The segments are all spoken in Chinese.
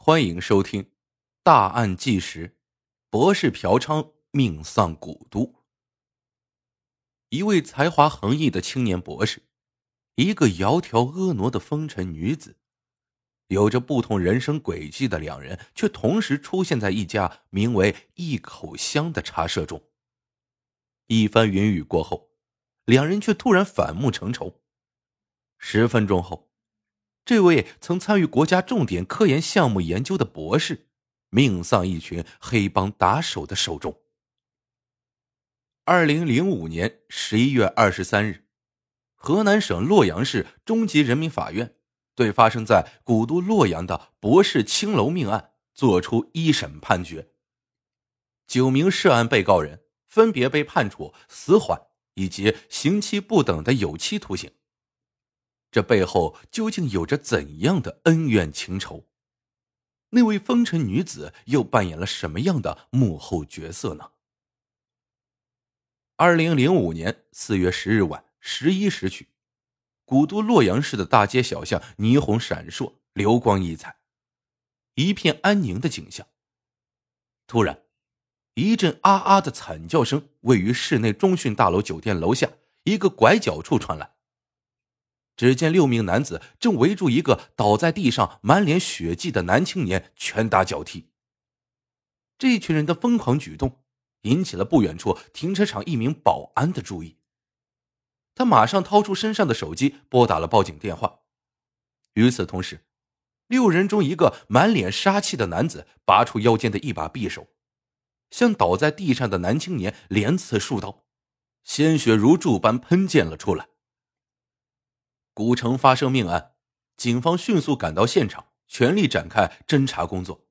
欢迎收听《大案纪实》，博士嫖娼命丧古都。一位才华横溢的青年博士，一个窈窕婀娜的风尘女子，有着不同人生轨迹的两人，却同时出现在一家名为“一口香”的茶社中。一番云雨过后，两人却突然反目成仇。十分钟后。这位曾参与国家重点科研项目研究的博士，命丧一群黑帮打手的手中。二零零五年十一月二十三日，河南省洛阳市中级人民法院对发生在古都洛阳的博士青楼命案作出一审判决。九名涉案被告人分别被判处死缓以及刑期不等的有期徒刑。这背后究竟有着怎样的恩怨情仇？那位风尘女子又扮演了什么样的幕后角色呢？二零零五年四月十日晚十一时许，古都洛阳市的大街小巷霓虹闪烁，流光溢彩，一片安宁的景象。突然，一阵啊啊的惨叫声位于市内中讯大楼酒店楼下一个拐角处传来。只见六名男子正围住一个倒在地上、满脸血迹的男青年，拳打脚踢。这群人的疯狂举动引起了不远处停车场一名保安的注意。他马上掏出身上的手机，拨打了报警电话。与此同时，六人中一个满脸杀气的男子拔出腰间的一把匕首，向倒在地上的男青年连刺数刀，鲜血如注般喷溅了出来。古城发生命案，警方迅速赶到现场，全力展开侦查工作。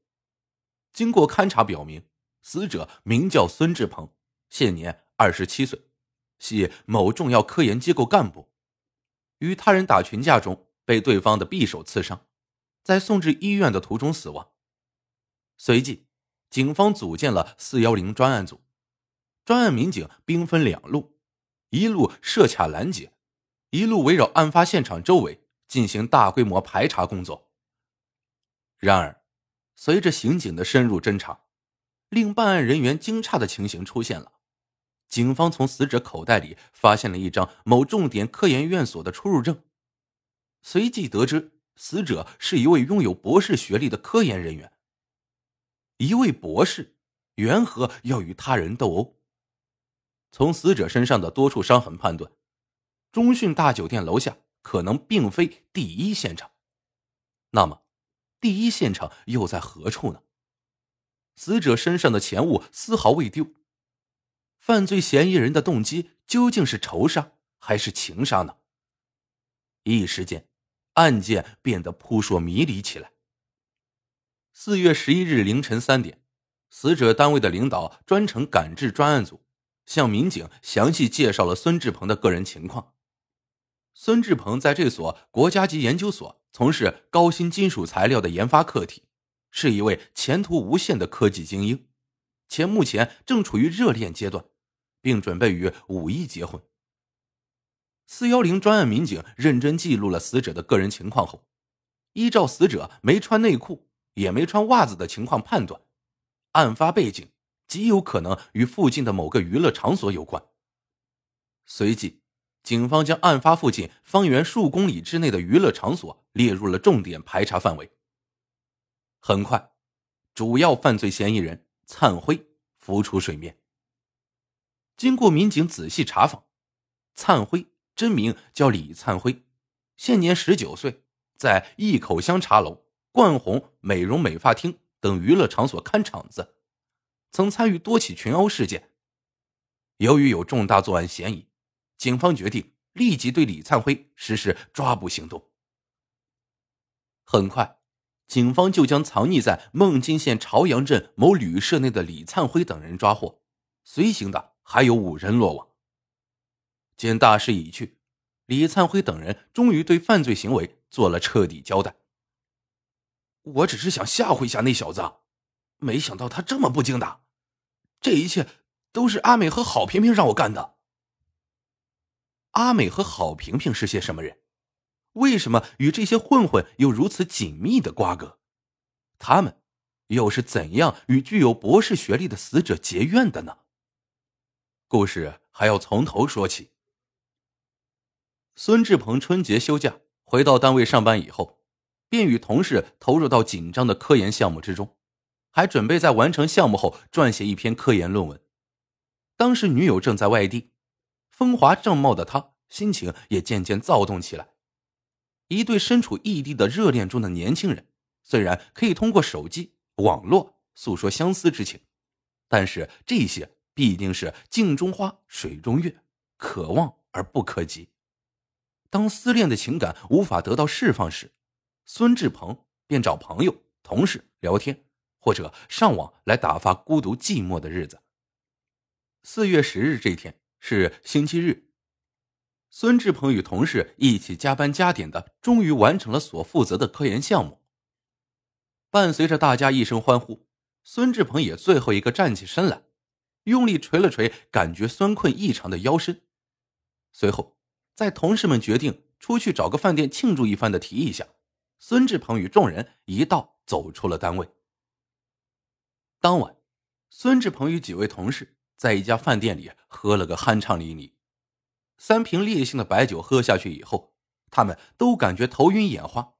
经过勘查表明，死者名叫孙志鹏，现年二十七岁，系某重要科研机构干部。与他人打群架中被对方的匕首刺伤，在送至医院的途中死亡。随即，警方组建了四幺零专案组，专案民警兵分两路，一路设卡拦截。一路围绕案发现场周围进行大规模排查工作。然而，随着刑警的深入侦查，令办案人员惊诧的情形出现了：警方从死者口袋里发现了一张某重点科研院所的出入证，随即得知死者是一位拥有博士学历的科研人员。一位博士，缘何要与他人斗殴？从死者身上的多处伤痕判断。中讯大酒店楼下可能并非第一现场，那么，第一现场又在何处呢？死者身上的钱物丝毫未丢，犯罪嫌疑人的动机究竟是仇杀还是情杀呢？一时间，案件变得扑朔迷离起来。四月十一日凌晨三点，死者单位的领导专程赶至专案组，向民警详细介绍了孙志鹏的个人情况。孙志鹏在这所国家级研究所从事高新金属材料的研发课题，是一位前途无限的科技精英，且目前正处于热恋阶段，并准备于五一结婚。四幺零专案民警认真记录了死者的个人情况后，依照死者没穿内裤也没穿袜子的情况判断，案发背景极有可能与附近的某个娱乐场所有关。随即。警方将案发附近方圆数公里之内的娱乐场所列入了重点排查范围。很快，主要犯罪嫌疑人灿辉浮出水面。经过民警仔细查访，灿辉真名叫李灿辉，现年十九岁，在一口香茶楼、冠宏美容美发厅等娱乐场所看场子，曾参与多起群殴事件。由于有重大作案嫌疑。警方决定立即对李灿辉实施抓捕行动。很快，警方就将藏匿在孟津县朝阳镇某旅社内的李灿辉等人抓获，随行的还有五人落网。见大势已去，李灿辉等人终于对犯罪行为做了彻底交代。我只是想吓唬一下那小子，没想到他这么不经打。这一切都是阿美和郝萍萍让我干的。阿美和郝萍萍是些什么人？为什么与这些混混有如此紧密的瓜葛？他们又是怎样与具有博士学历的死者结怨的呢？故事还要从头说起。孙志鹏春节休假回到单位上班以后，便与同事投入到紧张的科研项目之中，还准备在完成项目后撰写一篇科研论文。当时女友正在外地，风华正茂的他心情也渐渐躁动起来。一对身处异地的热恋中的年轻人，虽然可以通过手机、网络诉说相思之情，但是这些必定是镜中花、水中月，可望而不可及。当思恋的情感无法得到释放时，孙志鹏便找朋友、同事聊天，或者上网来打发孤独寂寞的日子。四月十日这天是星期日。孙志鹏与同事一起加班加点的，终于完成了所负责的科研项目。伴随着大家一声欢呼，孙志鹏也最后一个站起身来，用力捶了捶感觉酸困异常的腰身。随后，在同事们决定出去找个饭店庆祝一番的提议下，孙志鹏与众人一道走出了单位。当晚，孙志鹏与几位同事在一家饭店里喝了个酣畅淋漓。三瓶烈性的白酒喝下去以后，他们都感觉头晕眼花，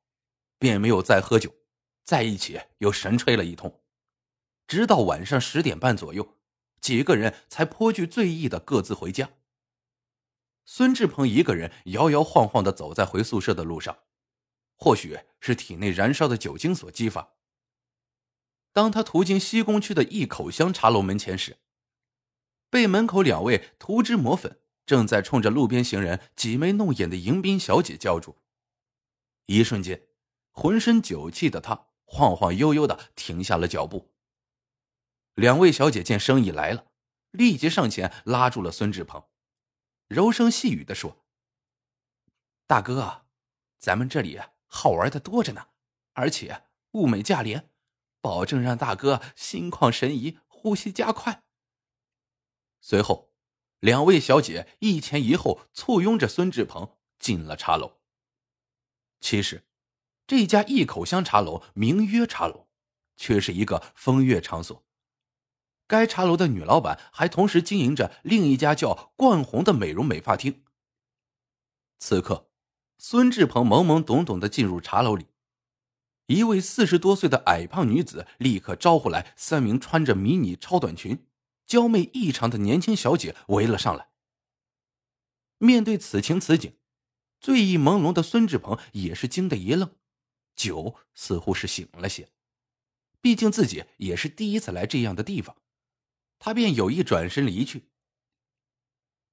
便没有再喝酒，在一起又神吹了一通，直到晚上十点半左右，几个人才颇具醉意的各自回家。孙志鹏一个人摇摇晃晃的走在回宿舍的路上，或许是体内燃烧的酒精所激发。当他途经西宫区的一口香茶楼门前时，被门口两位涂脂抹粉。正在冲着路边行人挤眉弄眼的迎宾小姐叫住，一瞬间，浑身酒气的他晃晃悠悠的停下了脚步。两位小姐见生意来了，立即上前拉住了孙志鹏，柔声细语的说：“大哥，咱们这里好玩的多着呢，而且物美价廉，保证让大哥心旷神怡，呼吸加快。”随后。两位小姐一前一后簇拥着孙志鹏进了茶楼。其实，这家一口香茶楼名曰茶楼，却是一个风月场所。该茶楼的女老板还同时经营着另一家叫“冠红”的美容美发厅。此刻，孙志鹏懵懵懂懂的进入茶楼里，一位四十多岁的矮胖女子立刻招呼来三名穿着迷你超短裙。娇媚异常的年轻小姐围了上来。面对此情此景，醉意朦胧的孙志鹏也是惊得一愣，酒似乎是醒了些。毕竟自己也是第一次来这样的地方，他便有意转身离去，